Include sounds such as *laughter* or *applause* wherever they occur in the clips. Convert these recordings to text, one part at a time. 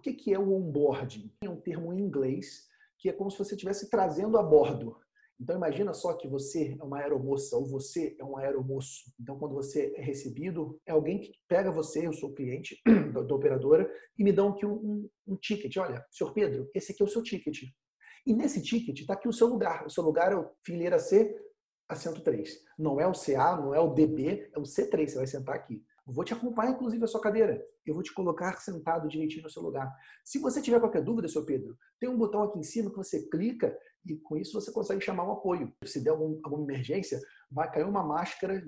O que, que é o onboarding? É um termo em inglês que é como se você estivesse trazendo a bordo. Então imagina só que você é uma aeromoça ou você é um aeromoço. Então quando você é recebido, é alguém que pega você, eu sou cliente *clears throat* da, operadora, e me dão aqui um, um, um, ticket. Olha, senhor Pedro, esse aqui é o seu ticket. E nesse ticket está aqui o seu lugar. O seu lugar é o fileira C, assento 3. Não é o CA, não é o DB, é o C3. Você vai sentar aqui. Vou te acompanhar, inclusive, a sua cadeira. Eu vou te colocar sentado direitinho no seu lugar. Se você tiver qualquer dúvida, seu Pedro, tem um botão aqui em cima que você clica e com isso você consegue chamar um apoio. Se der algum, alguma emergência, vai cair uma máscara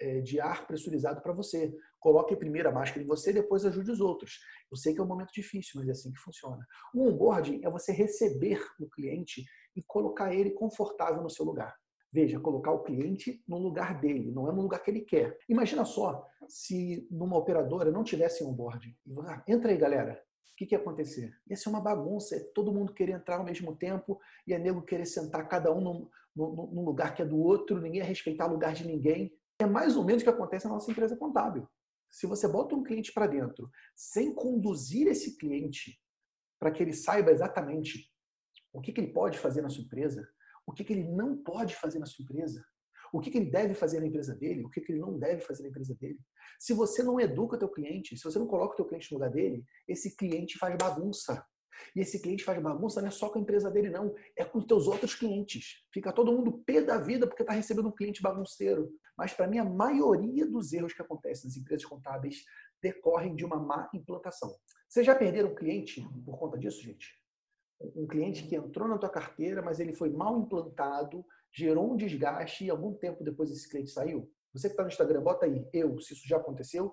é, de ar pressurizado para você. Coloque primeiro a máscara em você, depois ajude os outros. Eu sei que é um momento difícil, mas é assim que funciona. O onboarding é você receber o cliente e colocar ele confortável no seu lugar. Veja, colocar o cliente no lugar dele, não é no lugar que ele quer. Imagina só se numa operadora não tivesse onboarding. Ah, entra aí, galera. O que, que ia acontecer? Ia ser uma bagunça, todo mundo querer entrar ao mesmo tempo, ia nego querer sentar cada um num, num, num lugar que é do outro, ninguém ia respeitar o lugar de ninguém. É mais ou menos o que acontece na nossa empresa contábil. Se você bota um cliente para dentro sem conduzir esse cliente para que ele saiba exatamente o que, que ele pode fazer na sua empresa, o que, que ele não pode fazer na sua empresa, o que, que ele deve fazer na empresa dele, o que, que ele não deve fazer na empresa dele. Se você não educa o teu cliente, se você não coloca o teu cliente no lugar dele, esse cliente faz bagunça. E esse cliente faz bagunça não é só com a empresa dele, não. É com os teus outros clientes. Fica todo mundo pé da vida porque está recebendo um cliente bagunceiro. Mas, para mim, a maioria dos erros que acontecem nas empresas contábeis decorrem de uma má implantação. Vocês já perderam cliente por conta disso, gente? Um cliente que entrou na tua carteira, mas ele foi mal implantado, gerou um desgaste e algum tempo depois esse cliente saiu? Você que está no Instagram, bota aí, eu, se isso já aconteceu.